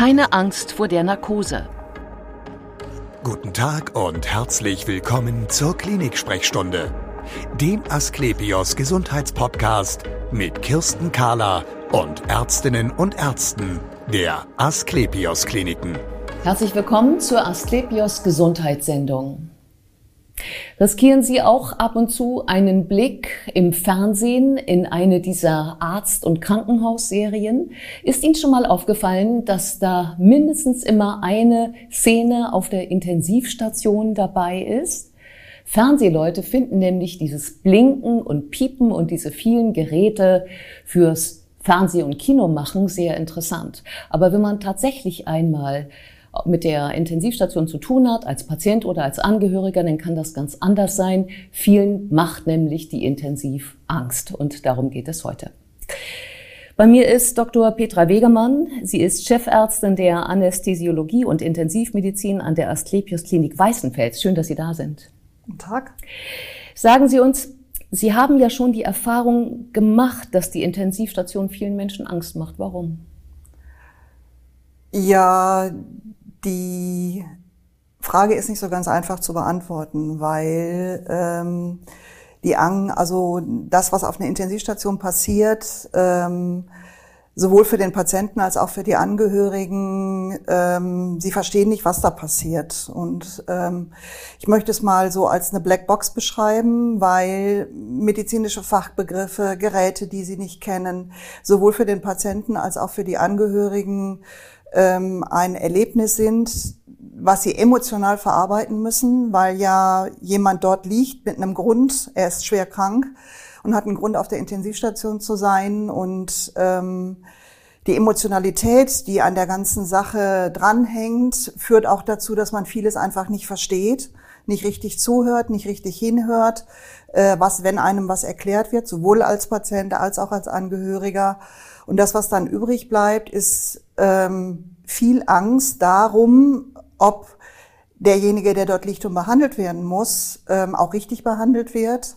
Keine Angst vor der Narkose. Guten Tag und herzlich willkommen zur Klinik-Sprechstunde, dem Asklepios Gesundheitspodcast mit Kirsten Kahler und Ärztinnen und Ärzten der Asklepios Kliniken. Herzlich willkommen zur Asklepios Gesundheitssendung. Riskieren Sie auch ab und zu einen Blick im Fernsehen in eine dieser Arzt- und Krankenhausserien? Ist Ihnen schon mal aufgefallen, dass da mindestens immer eine Szene auf der Intensivstation dabei ist? Fernsehleute finden nämlich dieses Blinken und Piepen und diese vielen Geräte fürs Fernseh- und Kinomachen sehr interessant. Aber wenn man tatsächlich einmal mit der Intensivstation zu tun hat, als Patient oder als Angehöriger, dann kann das ganz anders sein. Vielen macht nämlich die Intensiv Angst und darum geht es heute. Bei mir ist Dr. Petra Wegemann. Sie ist Chefärztin der Anästhesiologie und Intensivmedizin an der Asklepios Klinik Weißenfels. Schön, dass Sie da sind. Guten Tag. Sagen Sie uns, Sie haben ja schon die Erfahrung gemacht, dass die Intensivstation vielen Menschen Angst macht. Warum? Ja, die Frage ist nicht so ganz einfach zu beantworten, weil ähm, die Ang, also das, was auf einer Intensivstation passiert, ähm, sowohl für den Patienten als auch für die Angehörigen, ähm, sie verstehen nicht, was da passiert. Und ähm, ich möchte es mal so als eine Blackbox beschreiben, weil medizinische Fachbegriffe, Geräte, die sie nicht kennen, sowohl für den Patienten als auch für die Angehörigen ähm, ein Erlebnis sind, was sie emotional verarbeiten müssen, weil ja jemand dort liegt mit einem Grund, er ist schwer krank und hat einen Grund, auf der Intensivstation zu sein. Und ähm, die Emotionalität, die an der ganzen Sache dranhängt, führt auch dazu, dass man vieles einfach nicht versteht, nicht richtig zuhört, nicht richtig hinhört, äh, was, wenn einem was erklärt wird, sowohl als Patient als auch als Angehöriger. Und das, was dann übrig bleibt, ist ähm, viel Angst darum, ob derjenige, der dort liegt und behandelt werden muss, ähm, auch richtig behandelt wird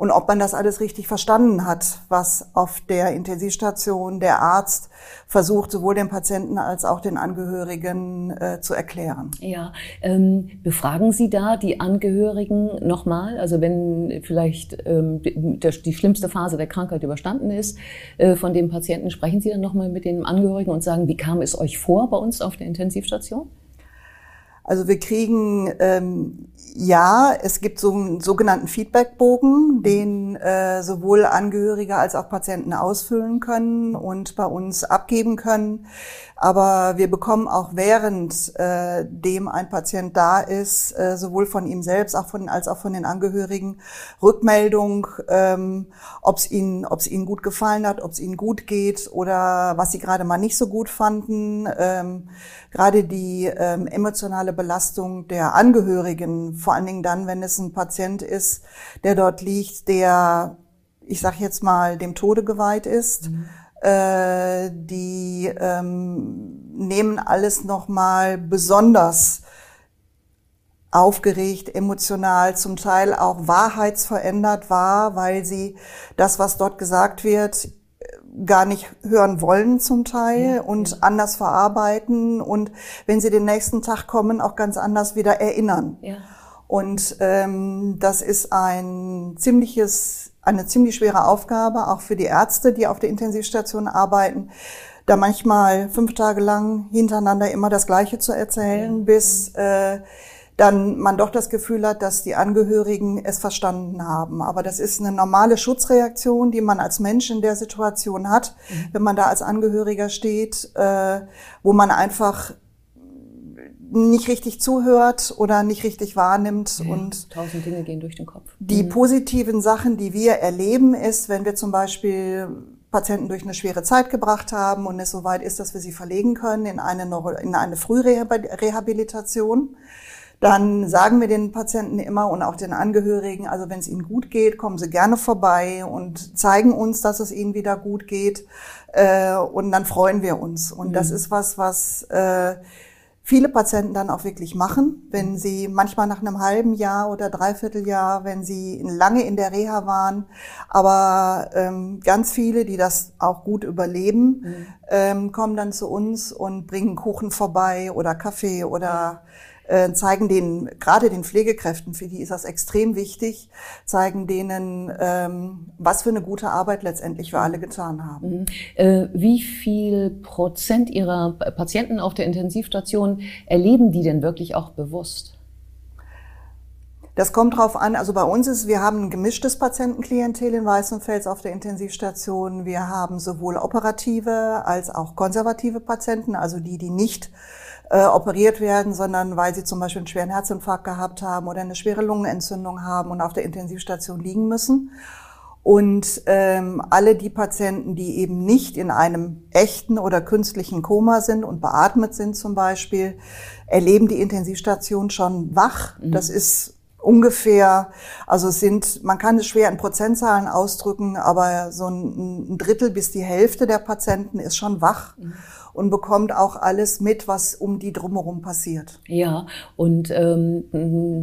und ob man das alles richtig verstanden hat, was auf der Intensivstation der Arzt versucht, sowohl den Patienten als auch den Angehörigen äh, zu erklären. Ja, ähm, befragen Sie da die Angehörigen nochmal? Also wenn vielleicht ähm, die, die, schlimmste Phase der Krankheit überstanden ist äh, von dem Patienten, sprechen Sie dann nochmal mit den Angehörigen und sagen, wie kam es euch vor bei uns auf der Intensivstation? Also wir kriegen ähm, ja, es gibt so einen sogenannten Feedbackbogen, den äh, sowohl Angehörige als auch Patienten ausfüllen können und bei uns abgeben können. Aber wir bekommen auch während äh, dem ein Patient da ist, äh, sowohl von ihm selbst auch von, als auch von den Angehörigen, Rückmeldung, ähm, ob es ihnen, ihnen gut gefallen hat, ob es ihnen gut geht oder was sie gerade mal nicht so gut fanden. Ähm, gerade die ähm, emotionale Belastung der Angehörigen, vor allen Dingen dann, wenn es ein Patient ist, der dort liegt, der, ich sag jetzt mal, dem Tode geweiht ist. Mhm äh, die ähm, nehmen alles nochmal besonders aufgeregt, emotional, zum Teil auch wahrheitsverändert wahr, weil sie das, was dort gesagt wird, gar nicht hören wollen zum Teil ja, und ja. anders verarbeiten und wenn sie den nächsten Tag kommen, auch ganz anders wieder erinnern. Ja. Und ähm, das ist ein ziemliches eine ziemlich schwere Aufgabe, auch für die Ärzte, die auf der Intensivstation arbeiten, da manchmal fünf Tage lang hintereinander immer das Gleiche zu erzählen, bis äh, dann man doch das Gefühl hat, dass die Angehörigen es verstanden haben. Aber das ist eine normale Schutzreaktion, die man als Mensch in der Situation hat, mhm. wenn man da als Angehöriger steht, äh, wo man einfach nicht richtig zuhört oder nicht richtig wahrnimmt. Ja, und tausend Dinge gehen durch den Kopf. Die mhm. positiven Sachen, die wir erleben, ist, wenn wir zum Beispiel Patienten durch eine schwere Zeit gebracht haben und es soweit ist, dass wir sie verlegen können in eine, in eine Frührehabilitation, dann sagen wir den Patienten immer und auch den Angehörigen, also wenn es ihnen gut geht, kommen sie gerne vorbei und zeigen uns, dass es ihnen wieder gut geht. Äh, und dann freuen wir uns. Und mhm. das ist was, was äh, viele Patienten dann auch wirklich machen, wenn sie manchmal nach einem halben Jahr oder Dreivierteljahr, wenn sie lange in der Reha waren, aber ähm, ganz viele, die das auch gut überleben, mhm. ähm, kommen dann zu uns und bringen Kuchen vorbei oder Kaffee oder äh, zeigen denen, gerade den Pflegekräften, für die ist das extrem wichtig, zeigen denen, ähm, was für eine gute Arbeit letztendlich wir alle getan haben. Mhm. Äh, wie viel Prozent Ihrer Patienten auf der Intensivstation erleben die denn wirklich auch bewusst? Das kommt drauf an. Also bei uns ist, wir haben ein gemischtes Patientenklientel in Weißenfels auf der Intensivstation. Wir haben sowohl operative als auch konservative Patienten, also die, die nicht äh, operiert werden, sondern weil sie zum Beispiel einen schweren Herzinfarkt gehabt haben oder eine schwere Lungenentzündung haben und auf der Intensivstation liegen müssen. Und ähm, alle die Patienten, die eben nicht in einem echten oder künstlichen Koma sind und beatmet sind zum Beispiel, erleben die Intensivstation schon wach. Mhm. Das ist ungefähr, also es sind, man kann es schwer in Prozentzahlen ausdrücken, aber so ein, ein Drittel bis die Hälfte der Patienten ist schon wach. Mhm und bekommt auch alles mit, was um die drumherum passiert. Ja, und ähm,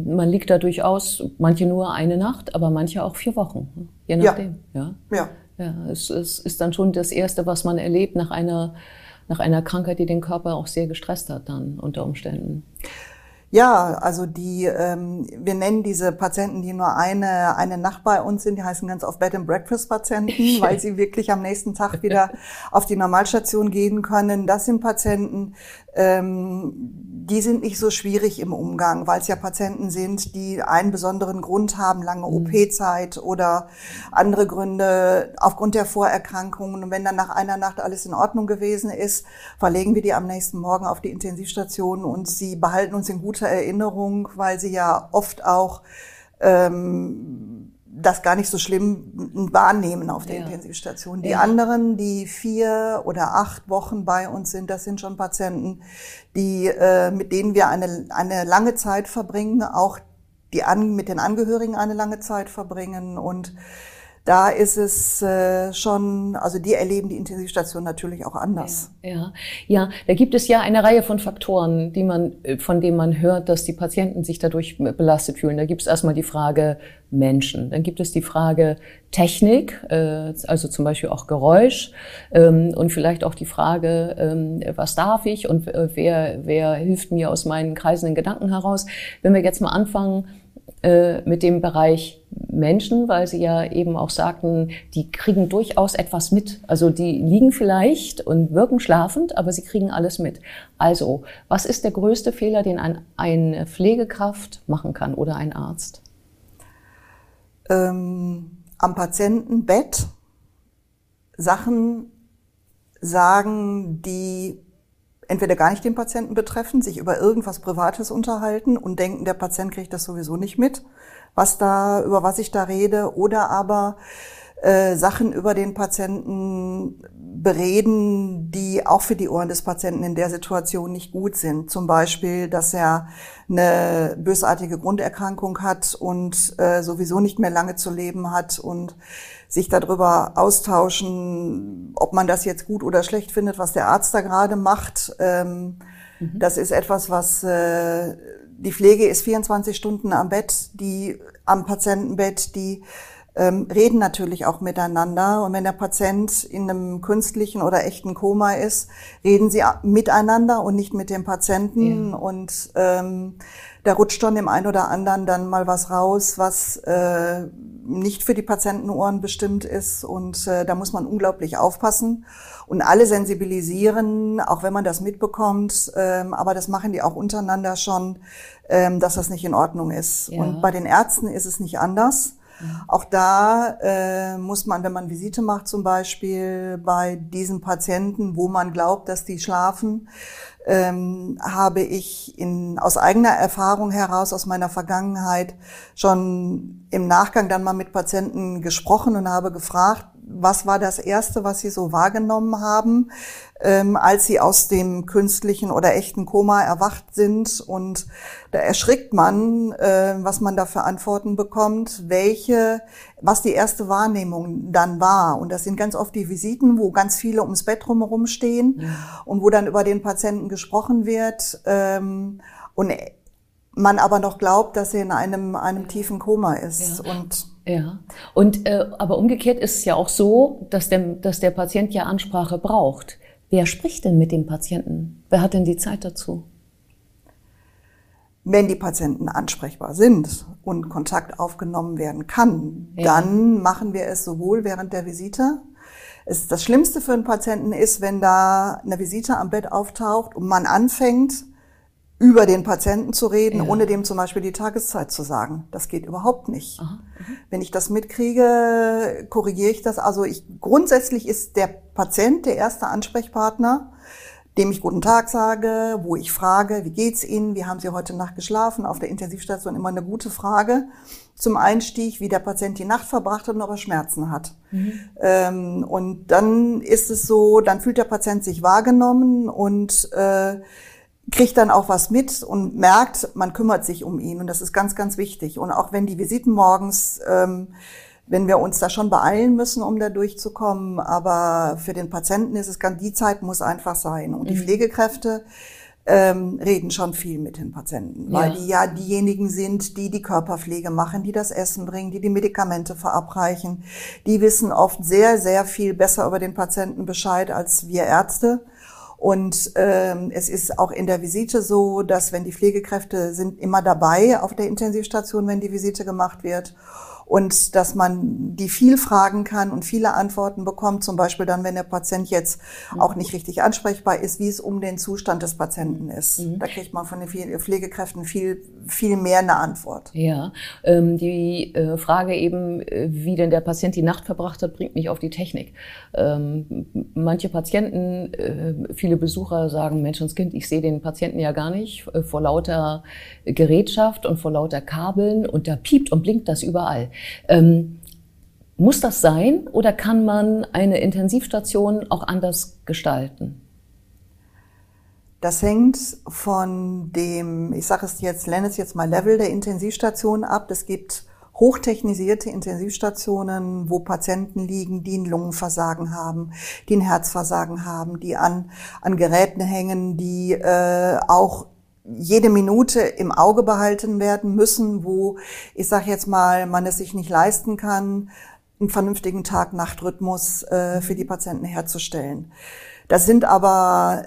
man liegt da durchaus, manche nur eine Nacht, aber manche auch vier Wochen, je nachdem. Ja. ja. ja. Ja, es, es ist dann schon das Erste, was man erlebt nach einer, nach einer Krankheit, die den Körper auch sehr gestresst hat dann unter Umständen. Ja, also die, ähm, wir nennen diese Patienten, die nur eine, eine Nacht bei uns sind, die heißen ganz oft Bed and Breakfast Patienten, weil sie wirklich am nächsten Tag wieder auf die Normalstation gehen können. Das sind Patienten, ähm, die sind nicht so schwierig im Umgang, weil es ja Patienten sind, die einen besonderen Grund haben, lange mhm. OP-Zeit oder andere Gründe aufgrund der Vorerkrankungen. Und wenn dann nach einer Nacht alles in Ordnung gewesen ist, verlegen wir die am nächsten Morgen auf die Intensivstation und sie behalten uns in guter Erinnerung, weil sie ja oft auch ähm, das gar nicht so schlimm wahrnehmen auf der ja. Intensivstation. Die ja. anderen, die vier oder acht Wochen bei uns sind, das sind schon Patienten, die, äh, mit denen wir eine, eine lange Zeit verbringen, auch die an, mit den Angehörigen eine lange Zeit verbringen und da ist es äh, schon, also die erleben die Intensivstation natürlich auch anders. Ja, ja, ja, da gibt es ja eine Reihe von Faktoren, die man, äh, von denen man hört, dass die Patienten sich dadurch belastet fühlen. Da gibt es erstmal die Frage Menschen, dann gibt es die Frage Technik, äh, also zum Beispiel auch Geräusch ähm, und vielleicht auch die Frage, ähm, was darf ich und äh, wer, wer hilft mir aus meinen kreisenden Gedanken heraus. Wenn wir jetzt mal anfangen äh, mit dem Bereich Menschen, weil sie ja eben auch sagten, die kriegen durchaus etwas mit. Also die liegen vielleicht und wirken schlafend, aber sie kriegen alles mit. Also, was ist der größte Fehler, den ein, eine Pflegekraft machen kann oder ein Arzt? Ähm, am Patientenbett Sachen sagen, die entweder gar nicht den Patienten betreffen, sich über irgendwas Privates unterhalten und denken, der Patient kriegt das sowieso nicht mit, was da, über was ich da rede, oder aber äh, Sachen über den Patienten bereden, die auch für die Ohren des Patienten in der Situation nicht gut sind. Zum Beispiel, dass er eine bösartige Grunderkrankung hat und äh, sowieso nicht mehr lange zu leben hat und sich darüber austauschen, ob man das jetzt gut oder schlecht findet, was der Arzt da gerade macht. Ähm, mhm. Das ist etwas, was äh, die Pflege ist 24 Stunden am Bett, die am Patientenbett, die ähm, reden natürlich auch miteinander. Und wenn der Patient in einem künstlichen oder echten Koma ist, reden sie miteinander und nicht mit dem Patienten. Ja. Und ähm, da rutscht schon dem einen oder anderen dann mal was raus, was äh, nicht für die Patientenohren bestimmt ist. Und äh, da muss man unglaublich aufpassen und alle sensibilisieren, auch wenn man das mitbekommt. Ähm, aber das machen die auch untereinander schon, ähm, dass das nicht in Ordnung ist. Ja. Und bei den Ärzten ist es nicht anders. Auch da äh, muss man, wenn man Visite macht zum Beispiel bei diesen Patienten, wo man glaubt, dass die schlafen, ähm, habe ich in, aus eigener Erfahrung heraus, aus meiner Vergangenheit, schon im Nachgang dann mal mit Patienten gesprochen und habe gefragt, was war das Erste, was Sie so wahrgenommen haben, ähm, als Sie aus dem künstlichen oder echten Koma erwacht sind? Und da erschrickt man, äh, was man da für Antworten bekommt, welche, was die erste Wahrnehmung dann war. Und das sind ganz oft die Visiten, wo ganz viele ums Bett drumherum stehen ja. und wo dann über den Patienten gesprochen wird. Ähm, und man aber noch glaubt, dass er in einem, einem tiefen Koma ist. Ja. Und ja, und äh, aber umgekehrt ist es ja auch so, dass der, dass der Patient ja Ansprache braucht. Wer spricht denn mit dem Patienten? Wer hat denn die Zeit dazu? Wenn die Patienten ansprechbar sind und Kontakt aufgenommen werden kann, ja. dann machen wir es sowohl während der Visite. Es, das Schlimmste für einen Patienten ist, wenn da eine Visite am Bett auftaucht und man anfängt, über den Patienten zu reden, ja. ohne dem zum Beispiel die Tageszeit zu sagen. Das geht überhaupt nicht. Aha, Wenn ich das mitkriege, korrigiere ich das. Also ich, grundsätzlich ist der Patient der erste Ansprechpartner, dem ich guten Tag sage, wo ich frage, wie geht's Ihnen, wie haben Sie heute Nacht geschlafen? Auf der Intensivstation immer eine gute Frage zum Einstieg, wie der Patient die Nacht verbracht hat und ob er Schmerzen hat. Mhm. Ähm, und dann ist es so, dann fühlt der Patient sich wahrgenommen und äh, kriegt dann auch was mit und merkt, man kümmert sich um ihn. Und das ist ganz, ganz wichtig. Und auch wenn die Visiten morgens, ähm, wenn wir uns da schon beeilen müssen, um da durchzukommen, aber für den Patienten ist es ganz, die Zeit muss einfach sein. Und die mhm. Pflegekräfte ähm, reden schon viel mit den Patienten, weil ja. die ja diejenigen sind, die die Körperpflege machen, die das Essen bringen, die die Medikamente verabreichen. Die wissen oft sehr, sehr viel besser über den Patienten Bescheid als wir Ärzte. Und ähm, es ist auch in der Visite so, dass wenn die Pflegekräfte sind immer dabei auf der Intensivstation, wenn die Visite gemacht wird und dass man die viel fragen kann und viele Antworten bekommt, zum Beispiel dann, wenn der Patient jetzt mhm. auch nicht richtig ansprechbar ist, wie es um den Zustand des Patienten ist. Mhm. Da kriegt man von den Pflegekräften viel, viel mehr eine Antwort. Ja, ähm, die äh, Frage eben, äh, wie denn der Patient die Nacht verbracht hat, bringt mich auf die Technik. Ähm, manche Patienten, äh, viele Besucher sagen, Menschenskind, ich sehe den Patienten ja gar nicht äh, vor lauter Gerätschaft und vor lauter Kabeln und da piept und blinkt das überall. Ähm, muss das sein oder kann man eine Intensivstation auch anders gestalten? Das hängt von dem, ich sage es jetzt, nenne es jetzt mal Level der Intensivstation ab. Es gibt hochtechnisierte Intensivstationen, wo Patienten liegen, die ein Lungenversagen haben, die ein Herzversagen haben, die an, an Geräten hängen, die äh, auch jede Minute im Auge behalten werden müssen, wo ich sage jetzt mal, man es sich nicht leisten kann, einen vernünftigen Tag-Nacht-Rhythmus äh, für die Patienten herzustellen. Das sind aber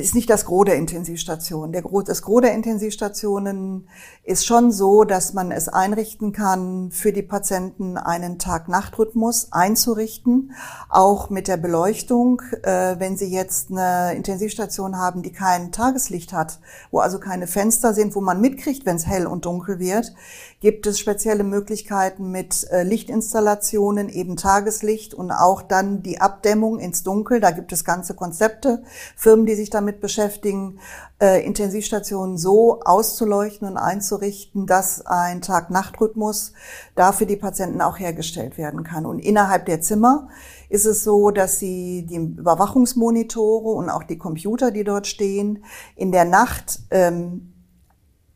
ist nicht das Gros der Intensivstationen. Der Gros, das Gros der Intensivstationen ist schon so, dass man es einrichten kann, für die Patienten einen Tag-Nacht-Rhythmus einzurichten, auch mit der Beleuchtung. Äh, wenn Sie jetzt eine Intensivstation haben, die kein Tageslicht hat, wo also keine Fenster sind, wo man mitkriegt, wenn es hell und dunkel wird, gibt es spezielle Möglichkeiten mit äh, Lichtinstallationen, eben Tageslicht und auch dann die Abdämmung ins Dunkel. Da gibt es ganze Konzepte, Firmen, die sich damit beschäftigen, äh, Intensivstationen so auszuleuchten und einzurichten, dass ein Tag-Nacht-Rhythmus da für die Patienten auch hergestellt werden kann. Und innerhalb der Zimmer ist es so, dass sie die Überwachungsmonitore und auch die Computer, die dort stehen, in der Nacht ähm,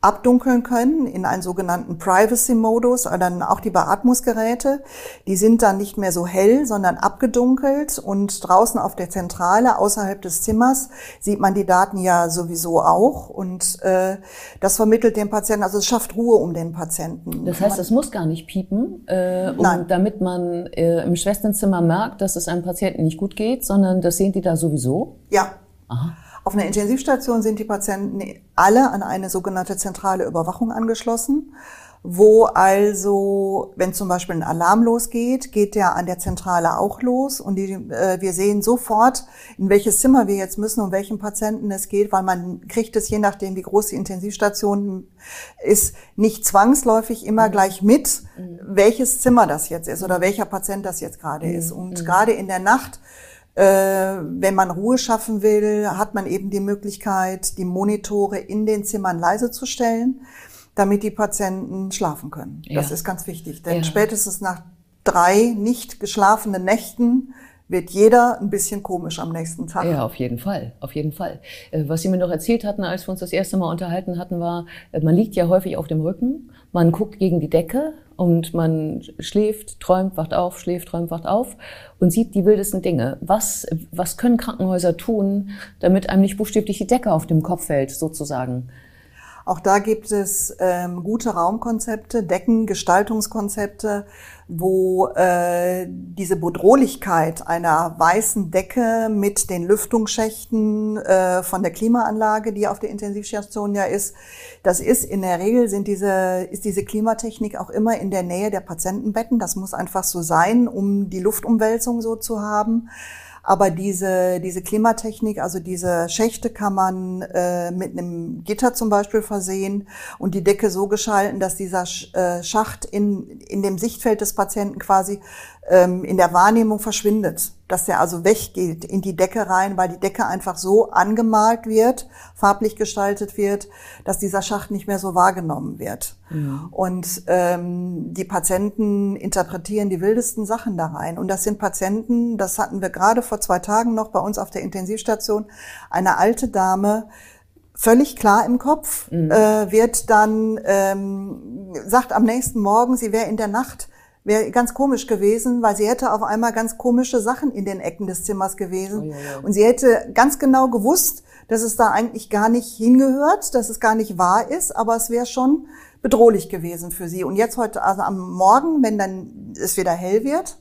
abdunkeln können in einen sogenannten Privacy-Modus, dann auch die Beatmungsgeräte, die sind dann nicht mehr so hell, sondern abgedunkelt und draußen auf der Zentrale außerhalb des Zimmers sieht man die Daten ja sowieso auch und äh, das vermittelt dem Patienten, also es schafft Ruhe um den Patienten. Das heißt, es muss gar nicht piepen, äh, um, Nein. damit man äh, im Schwesternzimmer merkt, dass es einem Patienten nicht gut geht, sondern das sehen die da sowieso? Ja. Aha. Auf einer Intensivstation sind die Patienten alle an eine sogenannte zentrale Überwachung angeschlossen, wo also, wenn zum Beispiel ein Alarm losgeht, geht der an der Zentrale auch los und die, äh, wir sehen sofort, in welches Zimmer wir jetzt müssen und welchen Patienten es geht, weil man kriegt es, je nachdem, wie groß die Intensivstation ist, nicht zwangsläufig immer mhm. gleich mit, mhm. welches Zimmer das jetzt ist oder welcher Patient das jetzt gerade mhm. ist. Und mhm. gerade in der Nacht wenn man Ruhe schaffen will, hat man eben die Möglichkeit, die Monitore in den Zimmern leise zu stellen, damit die Patienten schlafen können. Ja. Das ist ganz wichtig, denn ja. spätestens nach drei nicht geschlafenen Nächten wird jeder ein bisschen komisch am nächsten Tag. Ja, auf jeden Fall, auf jeden Fall. Äh, was Sie mir noch erzählt hatten, als wir uns das erste Mal unterhalten hatten, war, äh, man liegt ja häufig auf dem Rücken, man guckt gegen die Decke und man schläft, träumt, wacht auf, schläft, träumt, wacht auf und sieht die wildesten Dinge. Was, was können Krankenhäuser tun, damit einem nicht buchstäblich die Decke auf dem Kopf fällt, sozusagen? Auch da gibt es ähm, gute Raumkonzepte, Deckengestaltungskonzepte, wo äh, diese Bedrohlichkeit einer weißen Decke mit den Lüftungsschächten äh, von der Klimaanlage, die auf der Intensivstation ja ist, das ist in der Regel sind diese, ist diese Klimatechnik auch immer in der Nähe der Patientenbetten. Das muss einfach so sein, um die Luftumwälzung so zu haben. Aber diese, diese Klimatechnik, also diese Schächte kann man äh, mit einem Gitter zum Beispiel versehen und die Decke so geschalten, dass dieser äh, Schacht in, in dem Sichtfeld des Patienten quasi ähm, in der Wahrnehmung verschwindet. Dass der also weggeht in die Decke rein, weil die Decke einfach so angemalt wird, farblich gestaltet wird, dass dieser Schacht nicht mehr so wahrgenommen wird. Ja. Und ähm, die Patienten interpretieren die wildesten Sachen da rein. Und das sind Patienten, das hatten wir gerade vor zwei Tagen noch bei uns auf der Intensivstation, eine alte Dame, völlig klar im Kopf, mhm. äh, wird dann, ähm, sagt am nächsten Morgen, sie wäre in der Nacht wäre ganz komisch gewesen, weil sie hätte auf einmal ganz komische Sachen in den Ecken des Zimmers gewesen. Oh, ja, ja. Und sie hätte ganz genau gewusst, dass es da eigentlich gar nicht hingehört, dass es gar nicht wahr ist, aber es wäre schon bedrohlich gewesen für sie. Und jetzt heute, also am Morgen, wenn dann es wieder hell wird,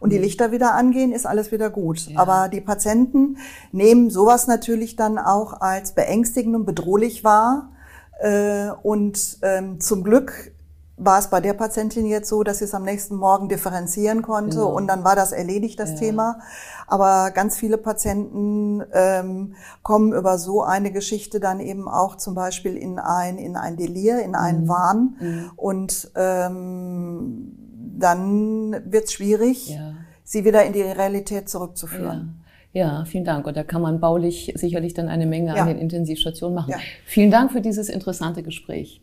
und die mhm. Lichter wieder angehen, ist alles wieder gut. Ja. Aber die Patienten nehmen sowas natürlich dann auch als beängstigend und bedrohlich wahr. Äh, und ähm, zum Glück war es bei der Patientin jetzt so, dass sie es am nächsten Morgen differenzieren konnte genau. und dann war das erledigt, das ja. Thema. Aber ganz viele Patienten ähm, kommen über so eine Geschichte dann eben auch zum Beispiel in ein, in ein Delir, in einen mhm. Wahn mhm. und ähm, dann wird es schwierig, ja. sie wieder in die Realität zurückzuführen. Ja. Ja, vielen Dank. Und da kann man baulich sicherlich dann eine Menge ja. an den Intensivstationen machen. Vielen Dank für dieses interessante Gespräch.